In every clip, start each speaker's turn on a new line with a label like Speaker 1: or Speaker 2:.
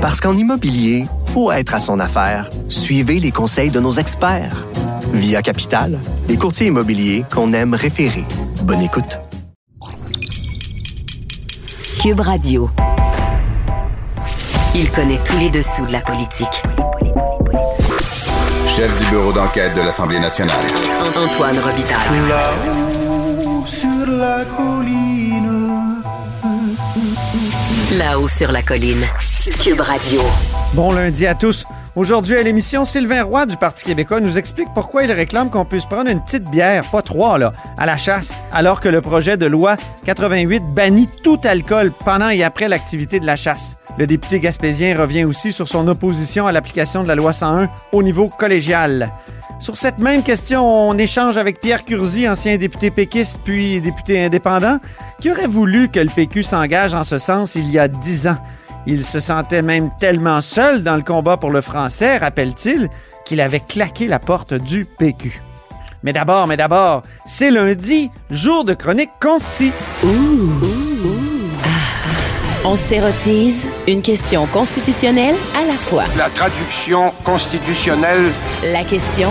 Speaker 1: Parce qu'en immobilier, faut être à son affaire. Suivez les conseils de nos experts. Via Capital, les courtiers immobiliers qu'on aime référer. Bonne écoute.
Speaker 2: Cube Radio. Il connaît tous les dessous de la politique.
Speaker 3: Chef du bureau d'enquête de l'Assemblée nationale.
Speaker 2: Antoine Robital.
Speaker 4: Là-haut sur la colline.
Speaker 2: Là-haut sur la colline. Radio.
Speaker 5: Bon lundi à tous. Aujourd'hui à l'émission, Sylvain Roy du Parti québécois nous explique pourquoi il réclame qu'on puisse prendre une petite bière, pas trois, là, à la chasse, alors que le projet de loi 88 bannit tout alcool pendant et après l'activité de la chasse. Le député gaspésien revient aussi sur son opposition à l'application de la loi 101 au niveau collégial. Sur cette même question, on échange avec Pierre Curzi, ancien député péquiste puis député indépendant, qui aurait voulu que le PQ s'engage en ce sens il y a dix ans? Il se sentait même tellement seul dans le combat pour le français, rappelle-t-il, qu'il avait claqué la porte du PQ. Mais d'abord, mais d'abord, c'est lundi, jour de chronique consti.
Speaker 2: On s'érotise une question constitutionnelle à la fois.
Speaker 6: La traduction constitutionnelle.
Speaker 2: La question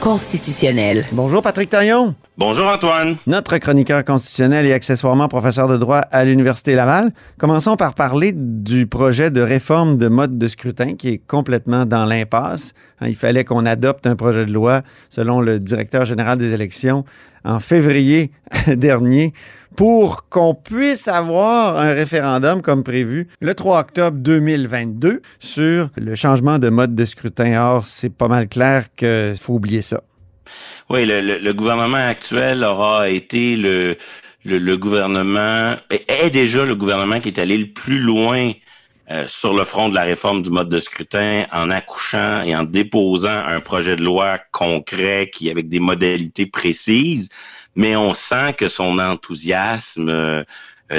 Speaker 2: constitutionnelle.
Speaker 5: Bonjour Patrick Taillon,
Speaker 7: Bonjour Antoine.
Speaker 5: notre chroniqueur constitutionnel et accessoirement professeur de droit à l'Université Laval. Commençons par parler du projet de réforme de mode de scrutin qui est complètement dans l'impasse. Hein, Il fallait qu'on adopte un projet de loi, selon le directeur général des élections, en février dernier pour qu'on puisse avoir un référendum comme prévu le 3 octobre 2022 sur le changement de mode de scrutin. Or, c'est pas mal clair qu'il faut oublier ça.
Speaker 7: Oui, le, le- le gouvernement actuel aura été le, le, le gouvernement, est déjà le gouvernement qui est allé le plus loin euh, sur le front de la réforme du mode de scrutin en accouchant et en déposant un projet de loi concret qui avec des modalités précises, mais on sent que son enthousiasme euh,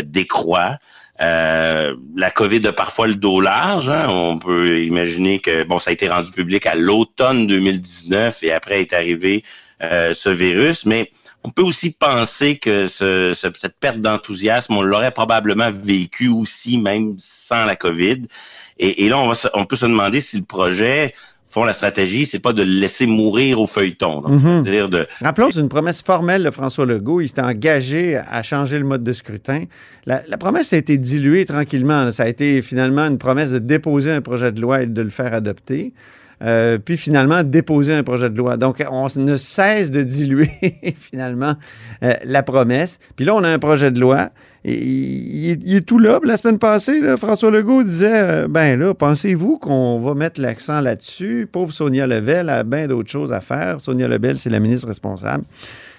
Speaker 7: décroît. Euh, la COVID a parfois le dos large. hein. On peut imaginer que bon, ça a été rendu public à l'automne 2019 et après est arrivé ce virus, mais on peut aussi penser que ce- ce- cette perte d'enthousiasme, on l'aurait probablement vécu aussi même sans la COVID. Et, et là, on, va se- on peut se demander si le projet, font la stratégie, c'est pas de le laisser mourir au feuilleton. Donc, de
Speaker 5: Rappelons, c'est une promesse formelle de François Legault. Il s'était engagé à changer le mode de scrutin. La, la promesse a été diluée tranquillement. Ça a été finalement une promesse de déposer un projet de loi et de le faire adopter. Euh, puis finalement, déposer un projet de loi. Donc, on ne cesse de diluer finalement euh, la promesse. Puis là, on a un projet de loi. Il, est- tout là. La semaine passée, François Legault disait euh, Ben là, pensez-vous qu'on va mettre l'accent là-dessus? Pauvre Sonia Lebel a bien d'autres choses à faire. Sonia Lebel, c'est la ministre responsable.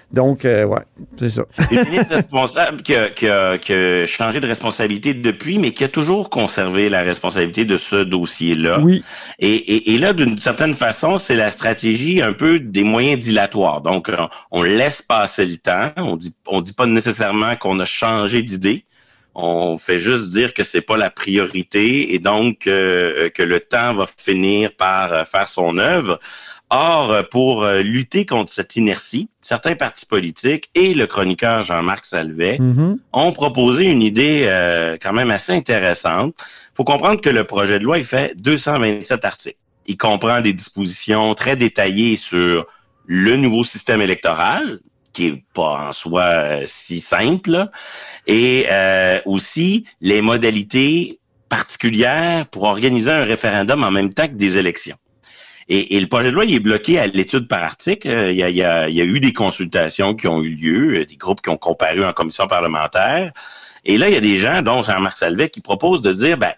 Speaker 5: Donc, euh, ouais, c'est ça.
Speaker 7: une ministre responsable qui a, qui, a, qui a changé de responsabilité depuis, mais qui a toujours conservé la responsabilité de ce dossier-là.
Speaker 5: Oui.
Speaker 7: Et, et, et là, d'une certaine façon, c'est la stratégie un peu des moyens dilatoires. Donc, on, on laisse passer le temps. On dit, on dit pas nécessairement qu'on a changé d'idée. On fait juste dire que c'est pas la priorité et donc euh, que le temps va finir par euh, faire son œuvre. Or, euh, pour euh, lutter contre cette inertie, certains partis politiques et le chroniqueur Jean-Marc Salvet
Speaker 5: Mhm.
Speaker 7: ont proposé une idée euh, quand même assez intéressante. Il faut comprendre que le projet de loi, il fait 227 articles. Il comprend des dispositions très détaillées sur le nouveau système électoral, qui est pas en soi euh, si simple, là, et euh, aussi les modalités particulières pour organiser un référendum en même temps que des élections. Et, et le projet de loi, il est bloqué à l'étude par article. Euh, Il y, a, il, y a, il y a eu des consultations qui ont eu lieu, euh, des groupes qui ont comparu en commission parlementaire. Et là, il y a des gens, dont Jean-Marc Salvet, qui proposent de dire, ben,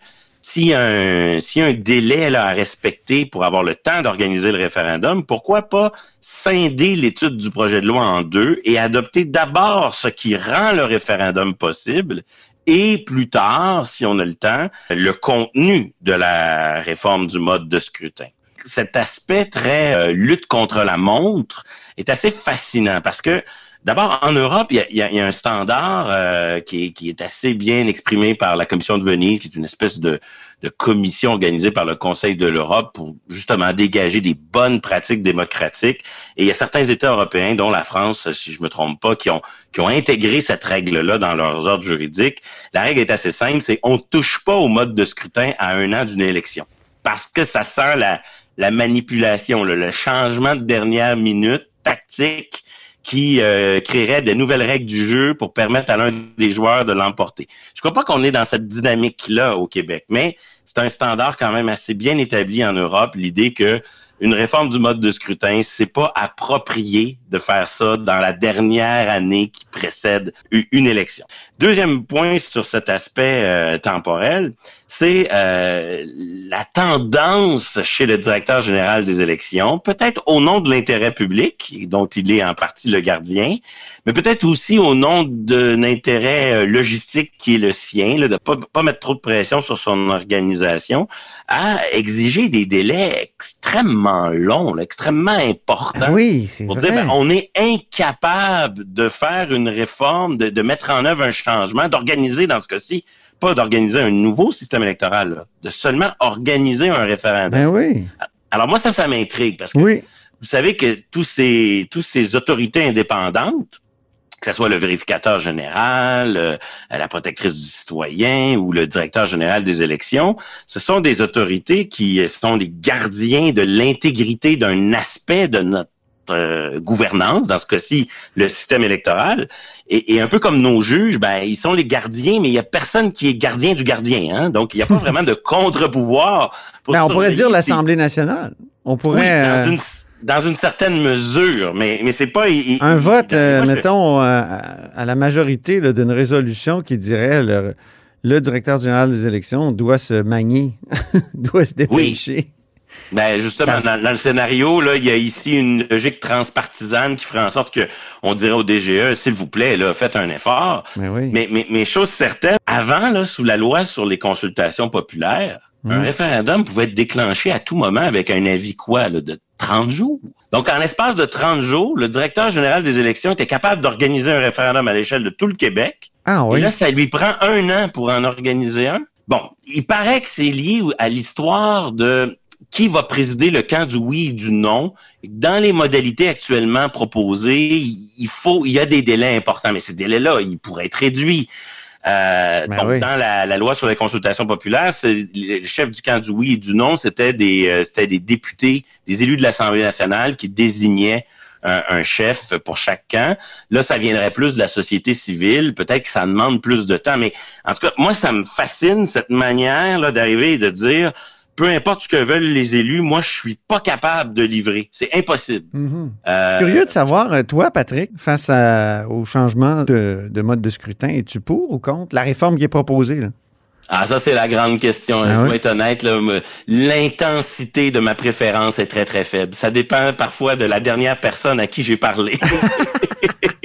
Speaker 7: a un, a un délai là, à respecter pour avoir le temps d'organiser le référendum, pourquoi pas scinder l'étude du projet de loi en deux et adopter d'abord ce qui rend le référendum possible et plus tard, si on a le temps, le contenu de la réforme du mode de scrutin? Cet aspect très euh, lutte contre la montre est assez fascinant parce que D'abord, en Europe, il y a, un standard euh, qui, est, assez bien exprimé par la Commission de Venise, qui est une espèce de, commission organisée par le Conseil de l'Europe pour justement dégager des bonnes pratiques démocratiques. Et il y a certains États européens, dont la France, si je me trompe pas, qui ont, qui ont intégré cette règle-là dans leurs ordres juridiques. La règle est assez simple, c'est on touche pas au mode de scrutin à un an d'une élection. Parce que ça sent la, la manipulation, le changement de dernière minute tactique qui euh, créerait de nouvelles règles du jeu pour permettre à l'un des joueurs de l'emporter. Je crois pas qu'on est dans cette dynamique-là au Québec, mais c'est un standard quand même assez bien établi en Europe, l'idée que une réforme du mode de scrutin, c'est pas approprié de faire ça dans la dernière année qui précède une élection. Deuxième point sur cet aspect euh, temporel, c'est euh, la tendance chez le directeur général des élections, peut-être au nom de l'intérêt public, dont il est en partie le gardien, mais peut-être aussi au nom d'un intérêt euh, logistique qui est le sien, là, de pas, pas mettre trop de pression sur son organisation, à exiger des délais extrêmement longs, là, extrêmement importants.
Speaker 5: Ah oui, c'est
Speaker 7: Pour
Speaker 5: vrai.
Speaker 7: dire, ben, on est incapable de faire une réforme, de, de mettre en œuvre un changement, d'organiser dans ce cas-ci, pas d'organiser un nouveau système électoral, là, de seulement organiser un référendum.
Speaker 5: Ben oui,
Speaker 7: Alors moi, ça, ça m'intrigue parce que
Speaker 5: oui.
Speaker 7: vous savez que tous ces, tous ces autorités indépendantes, que ce soit le vérificateur général, euh, la protectrice du citoyen ou le directeur général des élections, ce sont des autorités qui sont les gardiens de l'intégrité d'un aspect de notre euh, gouvernance, dans ce cas-ci, le système électoral. Et, et un peu comme nos juges, ben, ils sont les gardiens, mais il n'y a personne qui est gardien du gardien. Hein? Donc, il n'y a pas vraiment de contre-pouvoir. pour
Speaker 5: Ben, on pourrait dire l'Assemblée nationale. On pourrait...
Speaker 7: oui,
Speaker 5: euh,
Speaker 7: dans, une, dans une certaine mesure, mais, mais c'est pas... il-
Speaker 5: Un vote, euh, mettons, euh, à la majorité d'une résolution qui dirait le, le directeur général des élections doit se manier, doit se dépêcher.
Speaker 7: Ben justement,
Speaker 5: Ça-
Speaker 7: dans, dans le scénario, là, il y a ici une logique transpartisane qui ferait en sorte que on dirait au DGE, s'il vous plaît, là, faites un effort.
Speaker 5: Mais oui.
Speaker 7: Mais, mais, mais chose certaine, avant, là, sous la loi sur les consultations populaires, un
Speaker 5: Mhm.
Speaker 7: référendum pouvait être déclenché à tout moment avec un avis quoi, là, de 30 jours? Donc, en l'espace de 30 jours, le directeur général des élections était capable d'organiser un référendum à l'échelle de tout le Québec.
Speaker 5: ah oui.
Speaker 7: Et là, ça lui prend un an pour en organiser un. Bon, il paraît que c'est lié à l'histoire de qui va présider le camp du oui et du non. Dans les modalités actuellement proposées, il faut, il y a des délais importants, mais ces délais-là, ils pourraient être réduits. Euh,
Speaker 5: Ben
Speaker 7: donc,
Speaker 5: oui.
Speaker 7: dans la, la loi sur les consultations populaires, le chef du camp du oui et du non, c'était des, euh, c'était des députés, des élus de l'Assemblée nationale qui désignaient un, un chef pour chaque camp. Là, ça viendrait plus de la société civile. Peut-être que ça demande plus de temps, mais en tout cas, moi, ça me fascine cette manière là d'arriver et de dire, peu importe ce que veulent les élus, moi, je suis pas capable de livrer. C'est impossible.
Speaker 5: Mhm.
Speaker 7: Euh,
Speaker 5: Je suis curieux de savoir, euh, toi, Patrick, face à- au changement de, de mode de scrutin, es-tu pour ou contre la réforme qui est proposée? Là?
Speaker 7: Ah, ça, c'est la grande question.
Speaker 5: Ah
Speaker 7: je
Speaker 5: oui?
Speaker 7: dois être honnête, l'intensité de ma préférence est très, très faible. Ça dépend parfois de la dernière personne à qui j'ai parlé.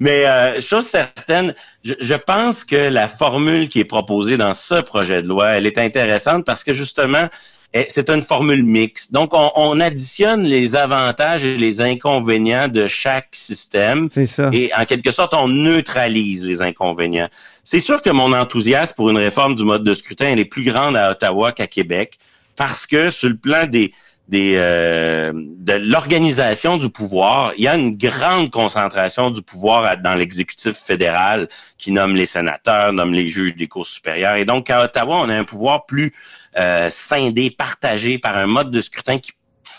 Speaker 7: Mais euh, chose certaine, je, je pense que la formule qui est proposée dans ce projet de loi, elle est intéressante parce que justement, eh, c'est une formule mixte. Donc, on, on additionne les avantages et les inconvénients de chaque système.
Speaker 5: C'est ça.
Speaker 7: Et en quelque sorte, on neutralise les inconvénients. C'est sûr que mon enthousiasme pour une réforme du mode de scrutin elle est plus grande à Ottawa qu'à Québec parce que sur le plan des, euh, de l'organisation du pouvoir, il y a une grande concentration du pouvoir dans l'exécutif fédéral qui nomme les sénateurs, nomme les juges des cours supérieures. Et donc, à Ottawa, on a un pouvoir plus euh, scindé, partagé par un mode de scrutin qui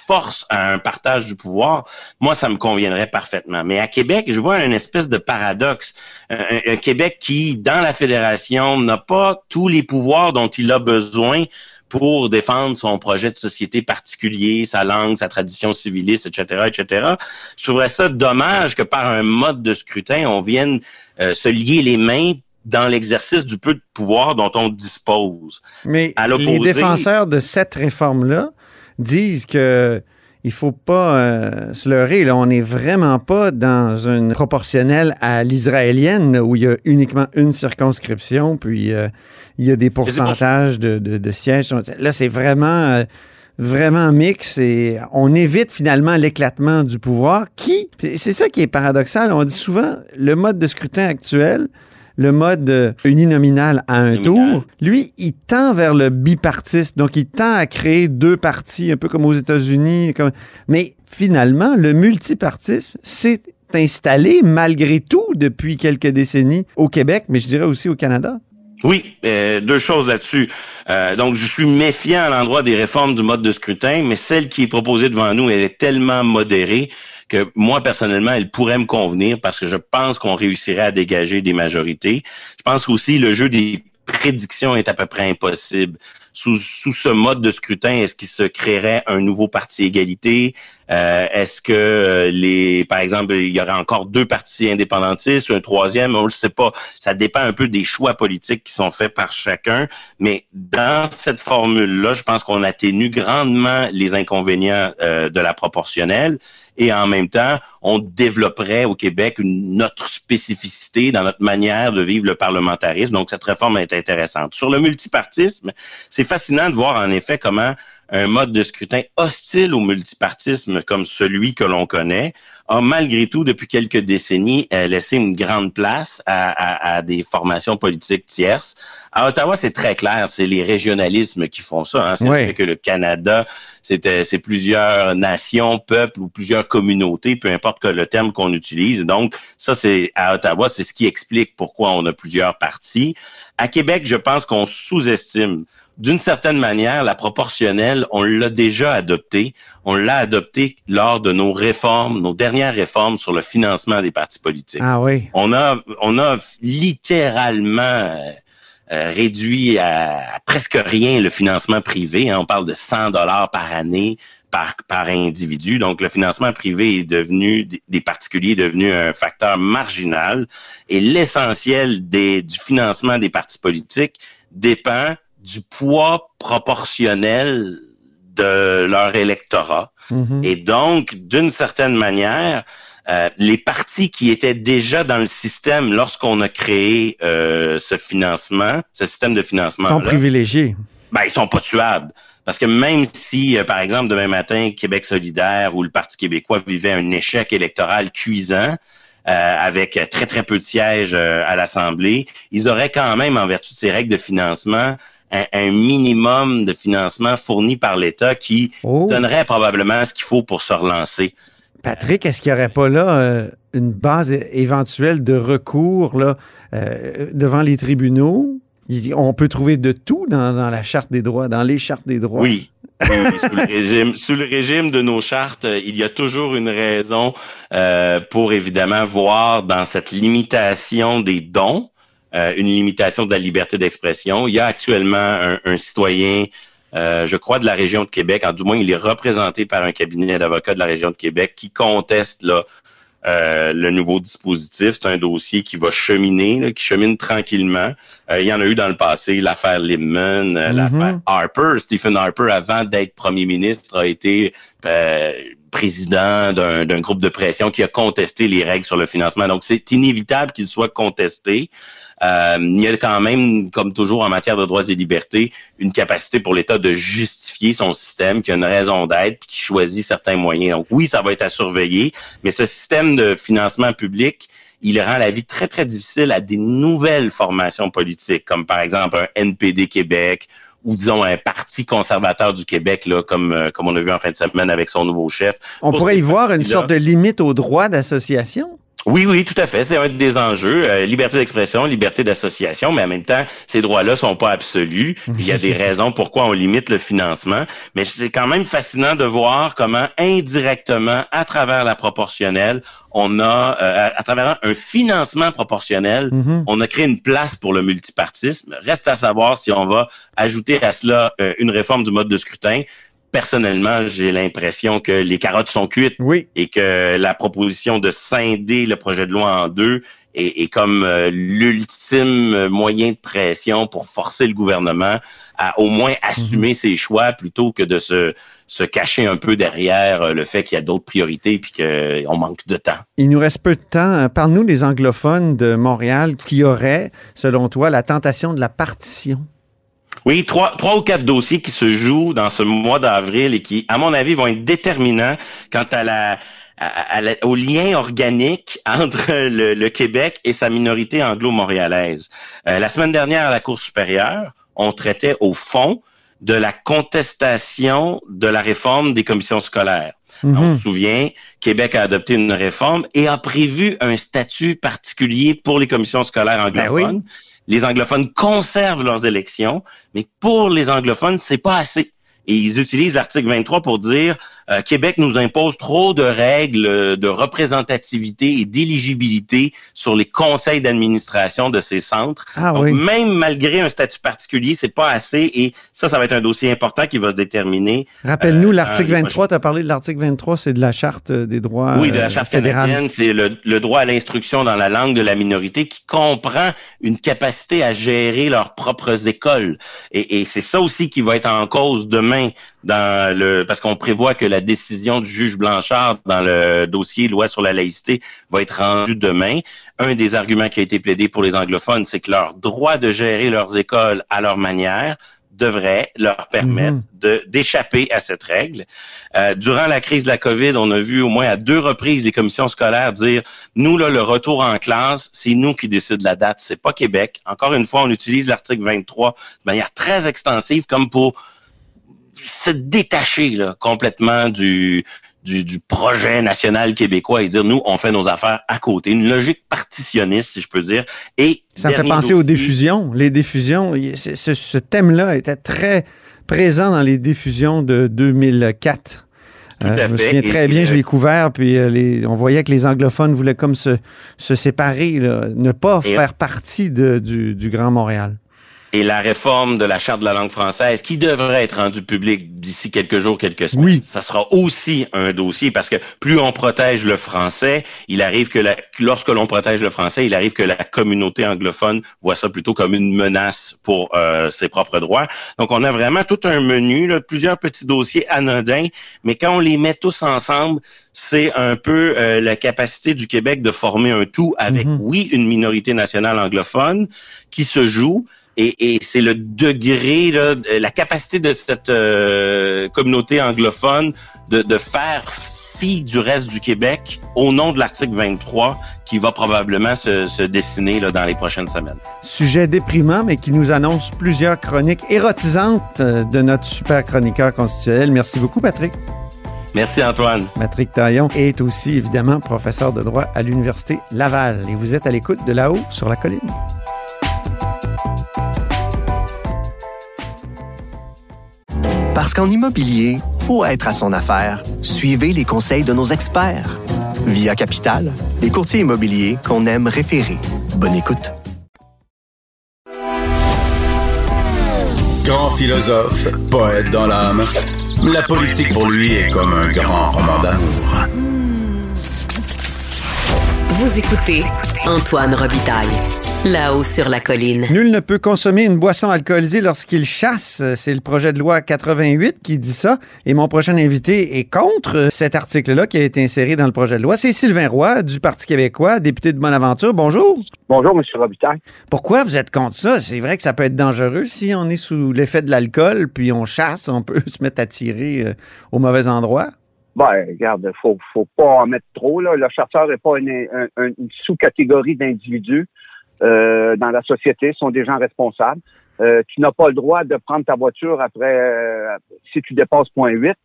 Speaker 7: force à un partage du pouvoir, moi, ça me conviendrait parfaitement. Mais à Québec, je vois une espèce de paradoxe. Un Québec qui, dans la fédération, n'a pas tous les pouvoirs dont il a besoin pour défendre son projet de société particulier, sa langue, sa tradition civiliste, etc., etc. Je trouverais ça dommage que par un mode de scrutin, on vienne euh, se lier les mains dans l'exercice du peu de pouvoir dont on dispose.
Speaker 5: Mais
Speaker 7: À
Speaker 5: les défenseurs de cette réforme-là disent que il faut pas euh, se leurrer. Là, on n'est vraiment pas dans une proportionnelle à l'israélienne où il y a uniquement une circonscription, puis euh, il y a des pourcentages de, de- de sièges. Là, c'est vraiment, euh, vraiment mixte et on évite finalement l'éclatement du pouvoir qui, c'est ça qui est paradoxal, on dit souvent le mode de scrutin actuel, le mode euh, uninominal à un tour, lui, il tend vers le bipartisme. Donc, il tend à créer deux partis, un peu comme aux États-Unis. Comme... Mais finalement, le multipartisme s'est installé malgré tout depuis quelques décennies au Québec, mais je dirais aussi au Canada.
Speaker 7: Oui, euh, deux choses là-dessus. Euh, donc, je suis méfiant à l'endroit des réformes du mode de scrutin, mais celle qui est proposée devant nous, elle est tellement modérée que moi, personnellement, elle pourrait me convenir parce que je pense qu'on réussirait à dégager des majorités. Je pense aussi le jeu des prédictions est à peu près impossible. Sous, sous ce mode de scrutin, est-ce qu'il se créerait un nouveau parti égalité? Euh, est-ce que euh, les, par exemple, il y aurait encore deux partis indépendantistes, un troisième, on ne sait pas. Ça dépend un peu des choix politiques qui sont faits par chacun. Mais dans cette formule-là, je pense qu'on atténue grandement les inconvénients euh, de la proportionnelle et en même temps, on développerait au Québec une autre spécificité dans notre manière de vivre le parlementarisme. Donc, cette réforme est intéressante. Sur le multipartisme, fascinant de voir en effet comment un mode de scrutin hostile au multipartisme comme celui que l'on connaît a malgré tout, depuis quelques décennies, euh, laissé une grande place à, à- à des formations politiques tierces. À Ottawa, c'est très clair, c'est les régionalismes qui font ça. Hein. C'est
Speaker 5: Oui.
Speaker 7: le fait que le Canada, c'est euh, c'est plusieurs nations, peuples ou plusieurs communautés, peu importe que le terme qu'on utilise. Donc, ça, c'est à Ottawa, c'est ce qui explique pourquoi on a plusieurs partis. À Québec, je pense qu'on sous-estime d'une certaine manière, la proportionnelle, on l'a déjà adoptée. On l'a adoptée lors de nos réformes, nos dernières réformes sur le financement des partis politiques.
Speaker 5: Ah oui.
Speaker 7: On a, on a littéralement euh, réduit à, à presque rien le financement privé. hein. On parle de 100 dollars par année par, par individu. Donc, le financement privé est devenu, des- des particuliers est devenu un facteur marginal. Et l'essentiel des, du financement des partis politiques dépend du poids proportionnel de leur électorat.
Speaker 5: Mhm.
Speaker 7: Et donc, d'une certaine manière, euh, les partis qui étaient déjà dans le système lorsqu'on a créé euh, ce financement, ce système de financement,
Speaker 5: Ils sont privilégiés.
Speaker 7: ben, ils sont pas tuables. Parce que même si, euh, par exemple, demain matin, Québec solidaire ou le Parti québécois vivait un échec électoral cuisant, euh, avec très, très peu de sièges euh, à l'Assemblée, ils auraient quand même, en vertu de ces règles de financement, un, un minimum de financement fourni par l'État qui
Speaker 5: Oh.
Speaker 7: donnerait probablement ce qu'il faut pour se relancer.
Speaker 5: Patrick, est-ce qu'il n'y aurait pas là euh, une base éventuelle de recours là, euh, devant les tribunaux? Il- on peut trouver de tout dans, dans la charte des droits, dans les chartes des droits.
Speaker 7: Oui. Oui, oui, sous, le régime, sous le régime de nos chartes, euh, il y a toujours une raison euh, pour évidemment voir dans cette limitation des dons euh, une limitation de la liberté d'expression. Il y a actuellement un, un citoyen, euh, je crois, de la région de Québec, en du moins il est représenté par un cabinet d'avocats de la région de Québec qui conteste là euh, le nouveau dispositif. C'est un dossier qui va cheminer, là, qui chemine tranquillement. Euh, il y en a eu dans le passé l'affaire Limman, euh,
Speaker 5: Mhm.
Speaker 7: l'affaire Harper. Stephen Harper, avant d'être premier ministre, a été euh, président d'un d'un groupe de pression qui a contesté les règles sur le financement. Donc, c'est inévitable qu'il soit contesté. Euh, il y a quand même, comme toujours en matière de droits et libertés, une capacité pour l'État de justifier son système, qui a une raison d'être, qui choisit certains moyens. Donc oui, ça va être à surveiller, mais ce système de financement public, il rend la vie très, très difficile à des nouvelles formations politiques, comme par exemple un NPD Québec ou disons un parti conservateur du Québec, là, comme, euh, comme on a vu en fin de semaine avec son nouveau chef.
Speaker 5: On
Speaker 7: Pour
Speaker 5: pourrait y voir une sorte de limite au droit d'association.
Speaker 7: Oui, oui, tout à fait. C'est un des enjeux. Euh, liberté d'expression, liberté d'association, mais en même temps, ces droits-là sont pas absolus. Il y a des raisons pourquoi on limite le financement. Mais c'est quand même fascinant de voir comment indirectement, à travers la proportionnelle, on a, euh, à, à travers un financement proportionnel,
Speaker 5: Mhm.
Speaker 7: on a créé une place pour le multipartisme. Reste à savoir si on va ajouter à cela euh, une réforme du mode de scrutin. Personnellement, j'ai l'impression que les carottes sont cuites
Speaker 5: Oui.
Speaker 7: et que la proposition de scinder le projet de loi en deux est, est comme euh, l'ultime moyen de pression pour forcer le gouvernement à au moins assumer ses choix plutôt que de se, se cacher un peu derrière euh, le fait qu'il y a d'autres priorités puis qu'on manque de temps.
Speaker 5: Il nous reste peu de temps. Parle-nous des anglophones de Montréal qui auraient, selon toi, la tentation de la partition.
Speaker 7: Oui, trois, trois ou quatre dossiers qui se jouent dans ce mois d'avril et qui, à mon avis, vont être déterminants quant à la, au lien organique entre le, Québec et sa minorité anglo-montréalaise. Euh, la semaine dernière, à la Cour supérieure, on traitait au fond de la contestation de la réforme des commissions scolaires. Mhm. On se souvient, Québec a adopté une réforme et a prévu un statut particulier pour les commissions scolaires ben anglophones. Les anglophones conservent leurs élections, mais pour les anglophones, c'est pas assez. Et ils utilisent l'article 23 pour dire euh, Québec nous impose trop de règles de représentativité et d'éligibilité sur les conseils d'administration de ces centres. Ah, Donc, même malgré un statut particulier, c'est pas assez. Et ça, ça va être un dossier important qui va se déterminer.
Speaker 5: Rappelle-nous, euh, l'article 23, tu as parlé de l'article 23, c'est de la Charte des droits
Speaker 7: Oui, de la Charte euh, canadienne, c'est le, droit à l'instruction dans la langue de la minorité qui comprend une capacité à gérer leurs propres écoles. Et, et c'est ça aussi qui va être en cause demain dans le parce qu'on prévoit que la décision du juge Blanchard dans le dossier loi sur la laïcité va être rendue demain. Un des arguments qui a été plaidé pour les anglophones, c'est que leur droit de gérer leurs écoles à leur manière devrait leur permettre mhm. de d'échapper à cette règle. Euh, durant la crise de la COVID, on a vu au moins à deux reprises les commissions scolaires dire nous là le retour en classe, c'est nous qui décident la date, c'est pas Québec. Encore une fois, on utilise l'article 23 de manière très extensive comme pour se détacher là, complètement du, du, du, projet national québécois et dire nous on fait nos affaires à côté. Une logique partitionniste si je peux dire. Et
Speaker 5: ça me fait penser aux diffusions. Les diffusions ce, ce thème-là était très présent dans les diffusions de 2004 euh, je me souviens très bien, je l'ai couvert, puis euh, les, on voyait que les anglophones voulaient comme se, se séparer, là, ne pas faire partie de, du, du Grand Montréal
Speaker 7: et la réforme de la charte de la langue française qui devrait être rendue publique d'ici quelques jours, quelques semaines.
Speaker 5: Oui.
Speaker 7: Ça sera aussi un dossier parce que plus on protège le français, il arrive que la, lorsque l'on protège le français, il arrive que la communauté anglophone voit ça plutôt comme une menace pour euh, ses propres droits. Donc on a vraiment tout un menu, là, plusieurs petits dossiers anodins, mais quand on les met tous ensemble, c'est un peu euh, la capacité du Québec de former un tout avec, mm-hmm. oui, une minorité nationale anglophone qui se joue, et, c'est le degré, la capacité de cette euh, communauté anglophone de, faire fi du reste du Québec au nom de l'article 23 qui va probablement se, dessiner dans les prochaines semaines.
Speaker 5: Sujet déprimant, mais qui nous annonce plusieurs chroniques érotisantes euh, de notre super chroniqueur constitutionnel. Merci beaucoup, Patrick.
Speaker 7: Merci Antoine.
Speaker 5: Patrick Taillon est aussi évidemment professeur de droit à l'Université Laval et vous êtes à l'écoute de là-haut sur la colline.
Speaker 1: Parce qu'en immobilier, faut être à son affaire. Suivez les conseils de nos experts. Via Capital, les courtiers immobiliers qu'on aime référer. Bonne écoute.
Speaker 3: Grand philosophe, poète dans l'âme, la politique pour lui est comme un grand roman d'amour.
Speaker 2: Vous écoutez Antoine Robitaille. Là-haut sur la colline.
Speaker 5: Nul ne peut consommer une boisson alcoolisée lorsqu'il chasse. C'est le projet de loi 88 qui dit ça. Et mon prochain invité est contre cet article-là qui a été inséré dans le projet de loi. C'est Sylvain Roy du Parti québécois, député de Bonaventure. Bonjour.
Speaker 8: Bonjour, M. Robitaille.
Speaker 5: Pourquoi vous êtes contre ça? C'est vrai que ça peut être dangereux si on est sous l'effet de l'alcool, puis on chasse, on peut se mettre à tirer euh, au mauvais endroit.
Speaker 8: Ben, regarde, faut, faut pas en mettre trop. Là. Le chasseur n'est pas une sous-catégorie d'individus. Euh, dans la société sont des gens responsables. Euh, tu n'as pas le droit de prendre ta voiture après euh, si tu dépasses point 8,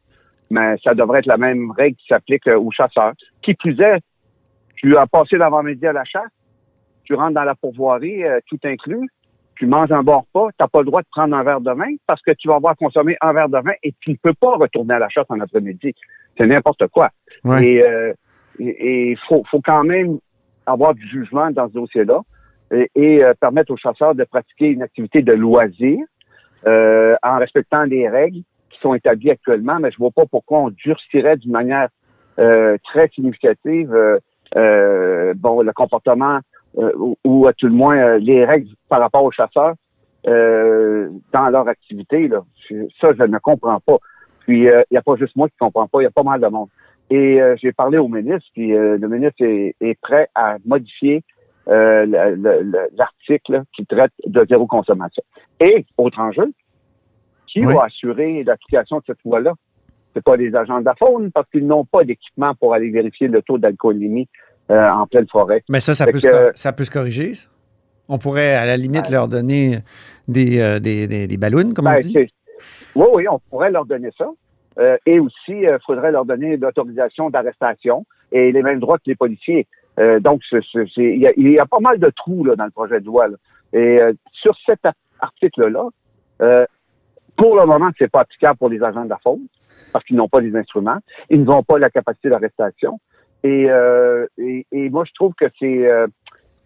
Speaker 8: mais ça devrait être la même règle qui s'applique aux chasseurs. Qui plus est, tu as passé l'avant-midi à la chasse, tu rentres dans la pourvoirie, tout inclus, tu manges un bon repas, tu n'as pas le droit de prendre un verre de vin parce que tu vas avoir consommé un verre de vin et tu ne peux pas retourner à la chasse en après-midi. C'est n'importe quoi. Et il faut, faut quand même avoir du jugement dans ce dossier-là et, euh, permettre aux chasseurs de pratiquer une activité de loisir euh, en respectant les règles qui sont établies actuellement, mais je vois pas pourquoi on durcirait d'une manière euh, très significative bon le comportement ou, à tout le moins les règles par rapport aux chasseurs dans leur activité. Là. Ça, je ne comprends pas. Puis il n'y a pas juste moi qui ne comprends pas, il y a pas mal de monde. Et j'ai parlé au ministre, puis le ministre est prêt à modifier euh, l'article qui traite de zéro consommation. Et, autre enjeu, Qui
Speaker 5: Oui.
Speaker 8: va assurer l'application de cette loi-là? C'est pas les agents de la faune parce qu'ils n'ont pas d'équipement pour aller vérifier le taux d'alcoolémie euh, en pleine forêt.
Speaker 5: Mais ça, ça peut, se,
Speaker 8: que-
Speaker 5: ça peut se corriger. ça? On pourrait, à la limite, leur donner des, euh, des, des, des ballons, comme on
Speaker 8: Ben,
Speaker 5: dit?
Speaker 8: oui, oui, on pourrait leur donner ça. Euh, et aussi, il faudrait leur donner l'autorisation d'arrestation et les mêmes droits que les policiers. Euh, donc, il y, a- il y a pas mal de trous là, dans le projet de loi. là. Et euh, sur cet ar- article-là, euh, pour le moment, c'est pas applicable pour les agents de la faune parce qu'ils n'ont pas les instruments. Ils n'ont pas la capacité d'arrestation. Et, et, et moi, je trouve que c'est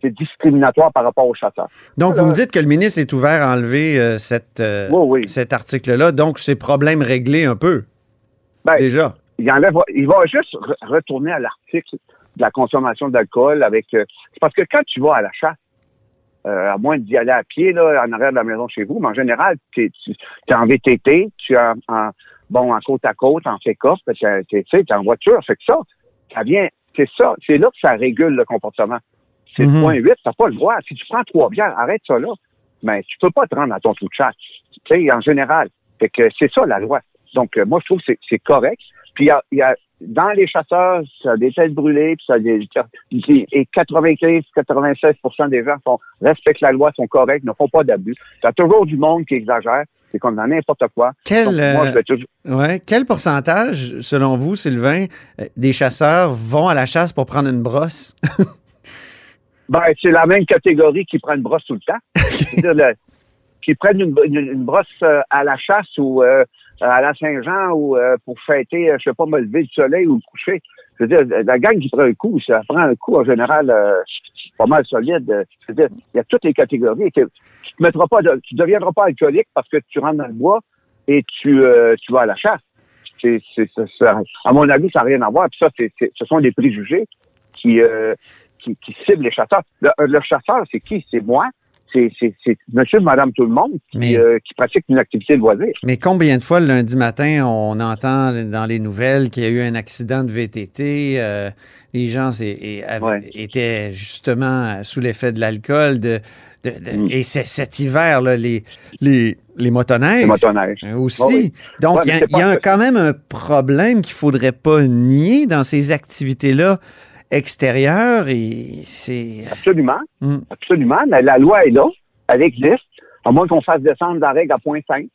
Speaker 8: c'est discriminatoire par rapport aux chasseurs.
Speaker 5: Donc, vous me dites que le ministre est ouvert à enlever euh, cette, euh,
Speaker 8: Oui, oui.
Speaker 5: cet article-là. Donc, c'est problème réglé un peu,
Speaker 8: Ben,
Speaker 5: déjà.
Speaker 8: il enlève, il va juste re- retourner à l'article de la consommation d'alcool avec. euh, c'est parce que quand tu vas à la chasse, euh, à moins d'y aller à pied là, en arrière de la maison chez vous, mais en général, t'es, tu es en VTT, tu es en, en- bon en côte à côte, en pick-up, tu t'es en voiture, fait que ça, ça vient, c'est ça, c'est là que ça régule le comportement. C'est
Speaker 5: Mhm.
Speaker 8: le point 8, t'as pas le droit. Si tu prends trois bières, arrête ça là. Mais tu peux pas te rendre à ton trou de chasse. Tu sais, en général. Fait que c'est ça la loi. Donc, euh, moi, je trouve que c'est correct. Puis, il y a, il y a- dans les chasseurs, ça a des têtes brûlées, puis ça a des, et 95-96% des gens sont, respectent la loi, sont corrects, ne font pas d'abus. Il y a toujours du monde qui exagère. C'est comme dans n'importe quoi.
Speaker 5: Quel,
Speaker 8: Donc, moi,
Speaker 5: euh,
Speaker 8: je vais toujours,
Speaker 5: ouais, quel pourcentage, selon vous, Sylvain, euh, des chasseurs vont à la chasse pour prendre une brosse?
Speaker 8: Ben, c'est la même catégorie qui prend une brosse tout le temps. Le- qui prennent une, une- une brosse euh, à la chasse ou euh, à la Saint-Jean ou euh, pour fêter, euh, je sais pas, me lever le soleil ou le coucher. Je veux dire, la gang qui prend un coup, ça prend un coup en général euh, pas mal solide. Euh, Je veux dire, il y a toutes les catégories. Tu te mettras pas, tu deviendras pas alcoolique parce que tu rentres dans le bois et tu, euh, tu vas à la chasse. C'est, ça- à mon avis, ça n'a rien à voir. Puis ça, c'est- ce sont des préjugés qui, euh, qui, qui ciblent les chasseurs. Euh, le chasseur, c'est qui? C'est moi. C'est, monsieur, madame, tout le monde qui,
Speaker 5: Mais-
Speaker 8: euh, qui pratique une activité de loisir.
Speaker 5: Mais combien de fois le lundi matin, on entend dans les nouvelles qu'il y a eu un accident de VTT, euh, les gens et-
Speaker 8: Ouais.
Speaker 5: étaient justement sous l'effet de l'alcool, de, de- de-
Speaker 8: Mm.
Speaker 5: et cet hiver, là, les, les, les motoneiges
Speaker 8: Les motoneiges.
Speaker 5: euh, aussi.
Speaker 8: Oui.
Speaker 5: Donc,
Speaker 8: Ouais,
Speaker 5: il y a, y un- quand même un problème qu'il faudrait pas nier dans ces activités-là extérieures et c'est...
Speaker 8: Absolument.
Speaker 5: Mm.
Speaker 8: Absolument. Mais la loi est là. Elle existe. À moins qu'on fasse descendre la règle à 0.5,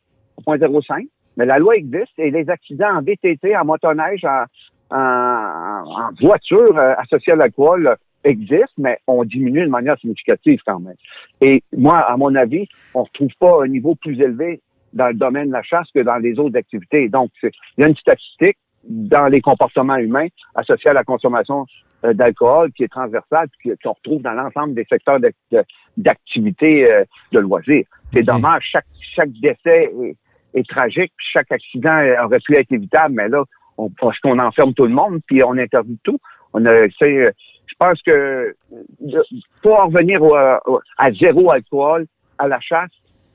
Speaker 8: à 0.05. Mais la loi existe et les accidents en VTT, en motoneige, en, en, en voiture euh, associée à l'alcool euh, existent, mais on diminue de manière significative quand même. Et moi, à mon avis, on ne retrouve pas un niveau plus élevé dans le domaine de la chasse que dans les autres activités. Donc, il y a une statistique dans les comportements humains associés à la consommation euh, d'alcool qui est transversale puis qu'on retrouve dans l'ensemble des secteurs d'activité euh, de loisirs. C'est dommage, chaque, chaque décès est, est tragique, puis chaque accident euh, aurait pu être évitable, mais là, on, parce qu'on enferme tout le monde, puis on interdit tout. On a, euh, je pense que euh, pour en revenir au- au- à zéro alcool, à la chasse,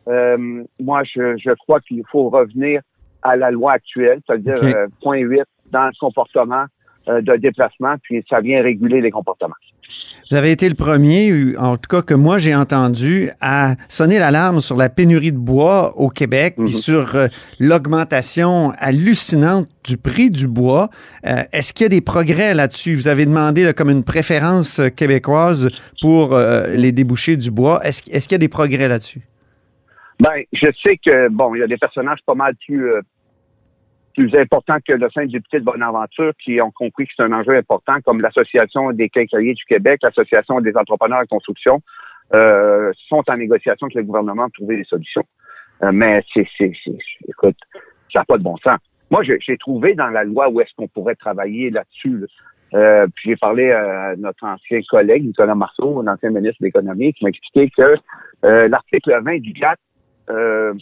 Speaker 8: euh, moi, je, je crois qu'il faut revenir à la loi actuelle, c'est-à-dire euh, point 8 dans le comportement euh, de déplacement, puis ça vient réguler les comportements.
Speaker 5: Vous avez été le premier, en tout cas que moi j'ai entendu, à sonner l'alarme sur la pénurie de bois au Québec, puis
Speaker 8: Mhm.
Speaker 5: sur euh, l'augmentation hallucinante du prix du bois. Euh, Est-ce qu'il y a des progrès là-dessus? Vous avez demandé là, comme une préférence euh, québécoise pour euh, les débouchés du bois. Est-ce est-ce qu'il y a des progrès là-dessus?
Speaker 8: Ben, je sais que bon, il y a des personnages pas mal plus euh, plus importants que le sein député de Bonaventure qui ont compris que c'est un enjeu important, comme l'Association des quincailliers du Québec, l'Association des entrepreneurs en construction, euh, sont en négociation avec le gouvernement pour trouver des solutions. Euh, mais c'est, c'est, écoute, ça n'a pas de bon sens. Moi, j'ai, j'ai trouvé dans la loi où est-ce qu'on pourrait travailler là-dessus. là. Euh, puis j'ai parlé à notre ancien collègue, Nicolas Marceau, l'ancien ministre de l'Économie, qui m'a expliqué que euh, l'article 20 du GATT, euh,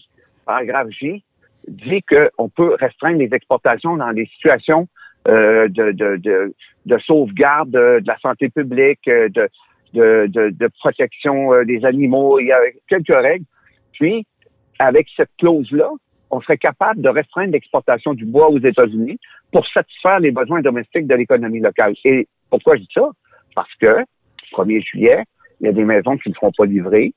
Speaker 8: paragraphe J, dit qu'on peut restreindre les exportations dans des situations euh, de, de, de, de sauvegarde de, de la santé publique, euh, de, protection euh, des animaux. Il y a quelques règles. Puis, avec cette clause-là, on serait capable de restreindre l'exportation du bois aux États-Unis pour satisfaire les besoins domestiques de l'économie locale. Et pourquoi je dis ça? Parce que, 1er juillet, il y a des maisons qui ne seront pas livrées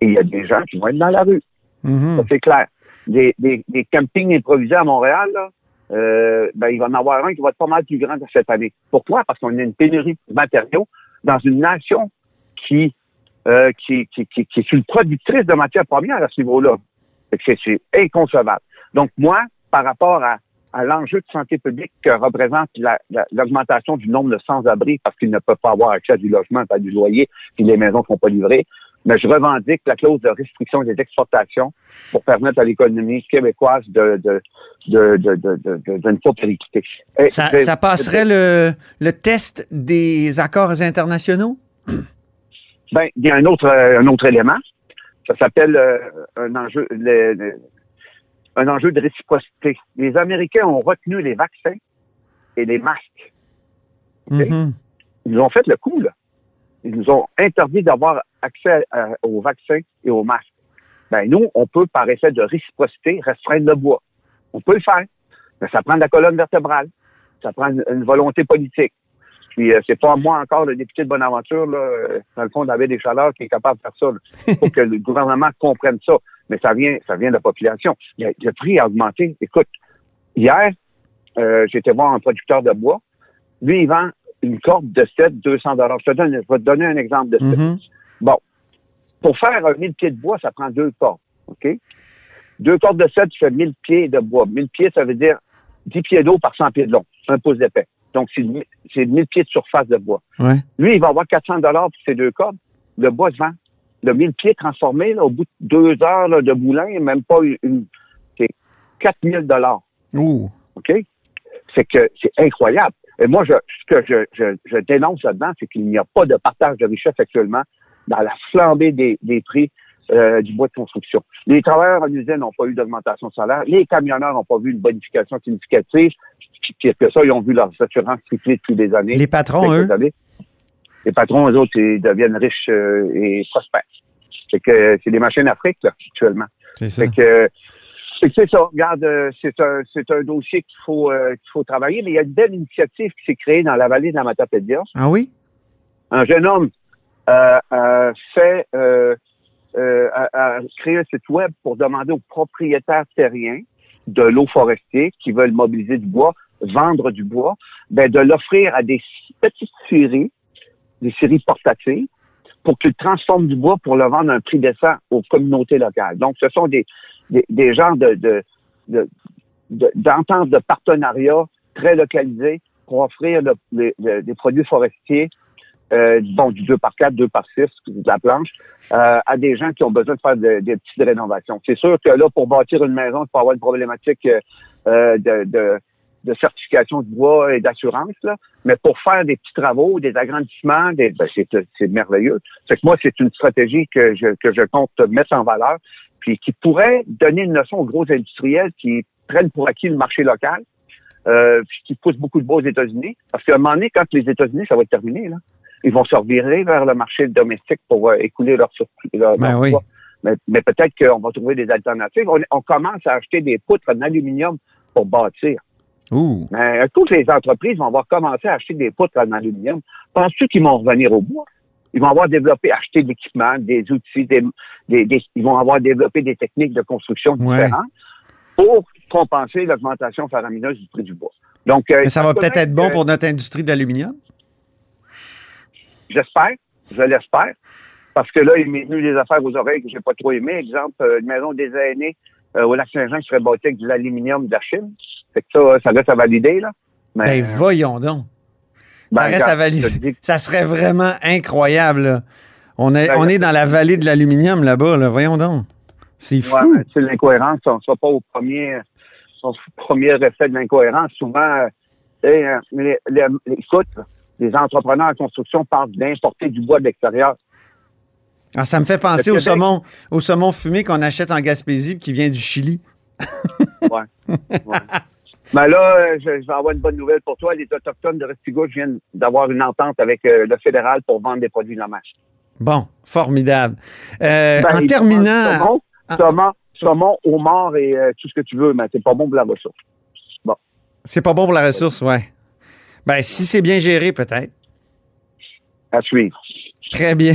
Speaker 8: et il y a des gens qui vont être dans la rue.
Speaker 5: Mhm.
Speaker 8: Ça, c'est clair. Des, des, des campings improvisés à Montréal, là, euh, ben, il va en avoir un qui va être pas mal plus grand que cette année. Pourquoi? Parce qu'on a une pénurie de matériaux dans une nation qui, euh, qui, qui, qui, qui est une productrice de matières premières à ce niveau-là. C'est inconcevable. Donc, moi, par rapport à, à l'enjeu de santé publique que représente la- la- l'augmentation du nombre de sans-abri parce qu'ils ne peuvent pas avoir accès à du logement, à du loyer, puis les maisons ne sont pas livrées, mais je revendique la clause de restriction des exportations pour permettre à l'économie québécoise de, de, de, de. Et
Speaker 5: Ça, passerait le, le test des accords internationaux?
Speaker 8: Ben, il y a un autre, euh, un autre élément. Ça s'appelle euh, un enjeu, le- le- un enjeu de réciprocité. Les Américains ont retenu les vaccins et les masques.
Speaker 5: Mhm.
Speaker 8: Ils ont fait le coup, là. Ils nous ont interdit d'avoir accès à- aux vaccins et aux masques. Ben, nous, on peut, par effet de réciprocité, restreindre le bois. On peut le faire. Mais ça prend de la colonne vertébrale. Ça prend une, une volonté politique. Puis, euh, c'est pas moi encore, le député de Bonaventure, là, euh, dans le fond, David des Chaleurs, qui est capable de faire ça. Il faut que le gouvernement comprenne ça. Mais ça vient, ça vient de la population. Le, le prix a augmenté. Écoute, hier, euh, j'étais voir un producteur de bois. Lui, il vend une corde de 7, 200 dollars. Je te donne, je vais te donner un exemple de ça.
Speaker 5: Mhm.
Speaker 8: Bon. Pour faire un 1000 pieds de bois, ça prend deux cordes. OK? Deux cordes de 7, tu fais 1000 pieds de bois. 1000 pieds, ça veut dire 10 pieds d'eau par 100 pieds de long. Un pouce d'épais. Donc, c'est c'est 1000 pieds de surface de bois.
Speaker 5: Ouais.
Speaker 8: Lui, il va avoir 400 dollars pour ces deux cordes. Le bois se vend. Le 1000 pieds transformé, là, au bout de deux heures là, de moulin, même pas une, une- c'est 4000 dollars.
Speaker 5: Ouh.
Speaker 8: OK? C'est que c'est incroyable. Et moi, je, ce que je, je, je dénonce là-dedans, c'est qu'il n'y a pas de partage de richesse actuellement dans la flambée des, des prix euh, du bois de construction. Les travailleurs en usine n'ont pas eu d'augmentation de salaire. Les camionneurs n'ont pas vu une bonification significative. Pire que ça, ils ont vu leurs assurances tripler depuis des années.
Speaker 5: Les patrons, eux?
Speaker 8: Années. Les patrons, eux autres, ils deviennent riches euh, et prospères. C'est que c'est des machines Afrique, là, actuellement.
Speaker 5: C'est ça.
Speaker 8: Fait que c'est ça. Regarde, euh, c'est un c'est un dossier qu'il faut euh, qu'il faut travailler, mais il y a une belle initiative qui s'est créée dans la vallée de la Matapédia.
Speaker 5: Ah oui?
Speaker 8: Un jeune homme euh, fait euh, euh, a, a créé un site web pour demander aux propriétaires terriens de l'eau forestier qui veulent mobiliser du bois, vendre du bois, ben de l'offrir à des petites scieries, des scieries portatives, pour qu'ils transforment du bois pour le vendre à un prix décent aux communautés locales. Donc, ce sont des, des, des genres de, de, de, de- partenariat très localisées pour offrir le- les- les- des produits forestiers, euh, bon, du 2 par 4, 2 par 6, de la planche, euh, à des gens qui ont besoin de faire de- des petites rénovations. C'est sûr que là, pour bâtir une maison, il faut avoir une problématique euh, de, de, de certification de bois et d'assurance. Mais pour faire des petits travaux, des agrandissements, des, ben, c'est, c'est merveilleux. Fait que moi, c'est une stratégie que je, que je compte mettre en valeur, puis qui pourrait donner une leçon aux gros industriels qui prennent pour acquis le marché local, euh, puis qui poussent beaucoup de bois aux États-Unis. Parce qu'à un moment donné, quand les États-Unis, ça va être terminé, là, ils vont se revirer vers le marché domestique pour euh, écouler leur surplus. Leur,
Speaker 5: Ben
Speaker 8: leur
Speaker 5: oui.
Speaker 8: Mais, mais peut-être qu'on va trouver des alternatives. On, on commence à acheter des poutres en aluminium pour bâtir.
Speaker 5: Ouh.
Speaker 8: Mais euh, toutes les entreprises vont avoir commencé à acheter des poutres en aluminium. Penses-tu qu'ils vont revenir au bois? Ils vont avoir développé, acheté de l'équipement, des outils, des, des- des- ils vont avoir développé des techniques de construction
Speaker 5: Ouais.
Speaker 8: différentes pour compenser l'augmentation faramineuse du prix du bois. Donc, euh,
Speaker 5: Mais ça va peut-être être bon
Speaker 8: que-
Speaker 5: pour notre industrie de l'aluminium?
Speaker 8: J'espère, je l'espère, parce que là, il m'est venu des affaires aux oreilles que j'ai pas trop aimé. Exemple, euh, une maison des aînés euh, au lac Saint-Jean qui serait bâtie avec de l'aluminium de la Chine. Fait que ça, ça reste à valider, là. Mais,
Speaker 5: Ben, voyons donc.
Speaker 8: Ben,
Speaker 5: ça reste
Speaker 8: te dis-
Speaker 5: Ça serait vraiment incroyable. là. On est,
Speaker 8: Ben,
Speaker 5: on est dans la vallée de l'aluminium là-bas. Là. Voyons donc. C'est fou.
Speaker 8: tu sais, l'incohérence, on ne soit pas au premier, au premier effet de l'incohérence. Souvent, euh, sais, euh, les, les- les- écoute, les entrepreneurs en construction parlent d'importer du bois de l'extérieur.
Speaker 5: Ah, ça me fait penser au saumon, au saumon fumé qu'on achète en Gaspésie qui vient du Chili.
Speaker 8: Ouais. ouais. Mais là, euh, je, je vais avoir une bonne nouvelle pour toi. Les Autochtones de Restigouche viennent d'avoir une entente avec euh, le fédéral pour vendre des produits de la mâche.
Speaker 5: Bon, formidable. Euh,
Speaker 8: Ben,
Speaker 5: en terminant,
Speaker 8: Saumon,
Speaker 5: Ah.
Speaker 8: saumon, saumon, homard et euh, tout ce que tu veux, mais c'est pas bon pour la ressource.
Speaker 5: c'est pas bon pour la ressource, ouais. Ben, si c'est bien géré, peut-être.
Speaker 8: À suivre.
Speaker 5: Très bien.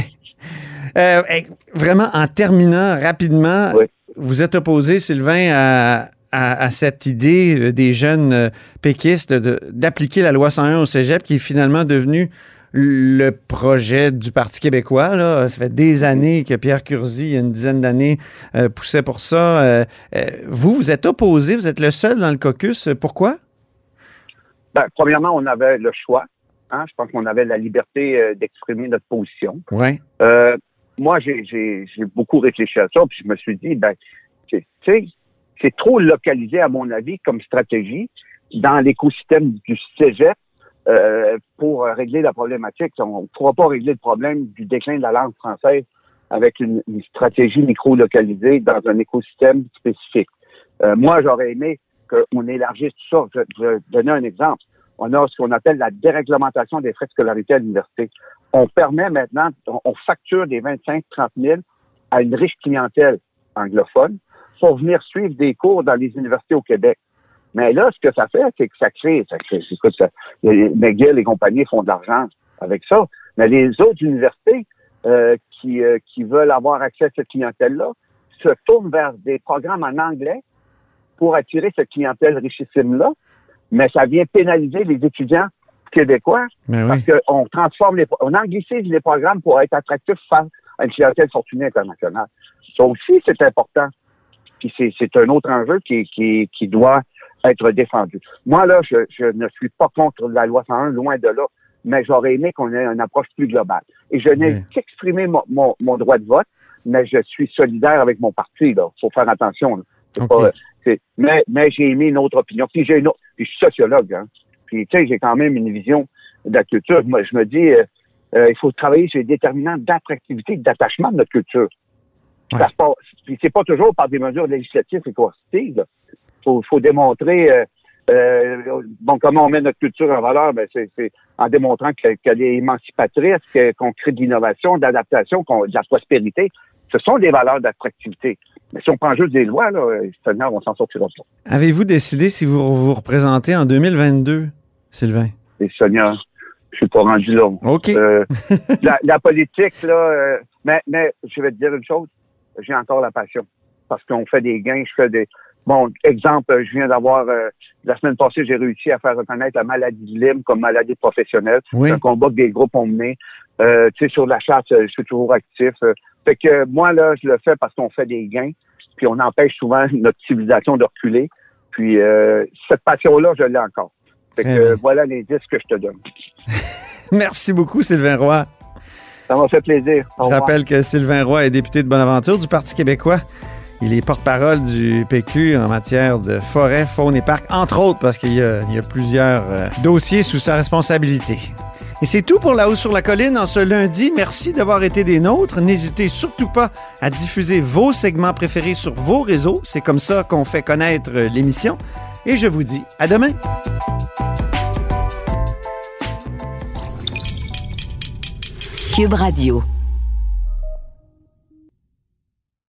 Speaker 5: Euh, hey, vraiment, en terminant rapidement,
Speaker 8: Oui.
Speaker 5: vous êtes opposé, Sylvain, à, à- à cette idée euh, des jeunes euh, péquistes d'appliquer la loi 101 au cégep, qui est finalement devenue le projet du Parti québécois. Là. Ça fait des années que Pierre Curzi, il y a une dizaine d'années, euh, poussait pour ça. Euh, euh, vous, vous êtes opposé, vous êtes le seul dans le caucus. Pourquoi?
Speaker 8: Ben, premièrement, on avait le choix. Hein? Je pense qu'on avait la liberté d'exprimer notre position. Euh, moi, j'ai, beaucoup réfléchi à ça, puis je me suis dit, ben, tu sais, c'est trop localisé, à mon avis, comme stratégie dans l'écosystème du cégep euh, pour régler la problématique. On ne pourra pas régler le problème du déclin de la langue française avec une, stratégie micro-localisée dans un écosystème spécifique. Euh, moi, j'aurais aimé qu'on élargisse tout ça. Je, je vais donner un exemple. On a ce qu'on appelle la déréglementation des frais de scolarité à l'université. On permet maintenant, on, on facture des 25-30 000 à une riche clientèle anglophone pour venir suivre des cours dans les universités au Québec. Mais là, ce que ça fait, c'est que ça crée, ça crée, écoute, ça, les- McGill et compagnie font de l'argent avec ça. Mais les autres universités euh, qui, euh, qui veulent avoir accès à cette clientèle-là se tournent vers des programmes en anglais pour attirer cette clientèle richissime-là. Mais ça vient pénaliser les étudiants québécois
Speaker 5: oui.
Speaker 8: parce qu'on transforme les, on anglicise les programmes pour être attractifs face à une clientèle fortunée internationale. Ça aussi, c'est important. Puis c'est, un autre enjeu qui, qui, qui doit être défendu. Moi, là, je, je ne suis pas contre la loi 101, loin de là, mais j'aurais aimé qu'on ait une approche plus globale. Et je n'ai
Speaker 5: Oui.
Speaker 8: qu'exprimé mon, mon, mon droit de vote, mais je suis solidaire avec mon parti, là. Faut faire attention, là. Pas- mais, mais j'ai aimé une autre opinion. Puis j'ai une autre, puis je suis sociologue, hein. Puis, tu sais, j'ai quand même une vision de la culture. Moi, je me dis, euh, euh, il faut travailler sur les déterminants d'attractivité et d'attachement de notre culture.
Speaker 5: Ouais.
Speaker 8: Ça se passe- c'est pas toujours par des mesures législatives et coercitives. Faut, faut démontrer, euh, euh, bon, comment on met notre culture en valeur, ben c'est, c'est en démontrant que- qu'elle est émancipatrice, qu'on crée de l'innovation, de l'adaptation, qu'on, de la prospérité. Ce sont des valeurs d'attractivité. Mais si on prend juste des lois, là, Seigneur, on s'en sortira pas.
Speaker 5: Avez-vous décidé si vous vous représentez en 2022, Sylvain?
Speaker 8: Et Seigneur, je suis pas rendu là.
Speaker 5: OK.
Speaker 8: Euh, la, la politique, là, euh, mais, mais je vais te dire une chose, j'ai encore la passion. Parce qu'on fait des gains, je fais des. Bon, exemple, je viens d'avoir euh, la semaine passée, j'ai réussi à faire reconnaître la maladie de Lyme comme maladie professionnelle.
Speaker 5: Oui.
Speaker 8: C'est un combat que des groupes ont mené. Euh, tu sais, sur la charte, euh, je suis toujours actif. Euh, fait que moi, là, je le fais parce qu'on fait des gains, puis on empêche souvent notre civilisation de reculer. Puis euh, cette passion-là, je l'ai encore. Fait que voilà les disques que je te donne.
Speaker 5: Merci beaucoup, Sylvain Roy.
Speaker 8: Ça m'a fait plaisir. Au
Speaker 5: Je
Speaker 8: revoir.
Speaker 5: rappelle que Sylvain Roy est député de Bonaventure du Parti québécois. Il est porte-parole du PQ en matière de forêt, faune et parc, entre autres parce qu'il y a, il y a plusieurs euh, dossiers sous sa responsabilité. Et c'est tout pour La Haut sur la Colline en ce lundi. Merci d'avoir été des nôtres. N'hésitez surtout pas à diffuser vos segments préférés sur vos réseaux. C'est comme ça qu'on fait connaître euh, l'émission. Et je vous dis à demain.
Speaker 2: Cube Radio.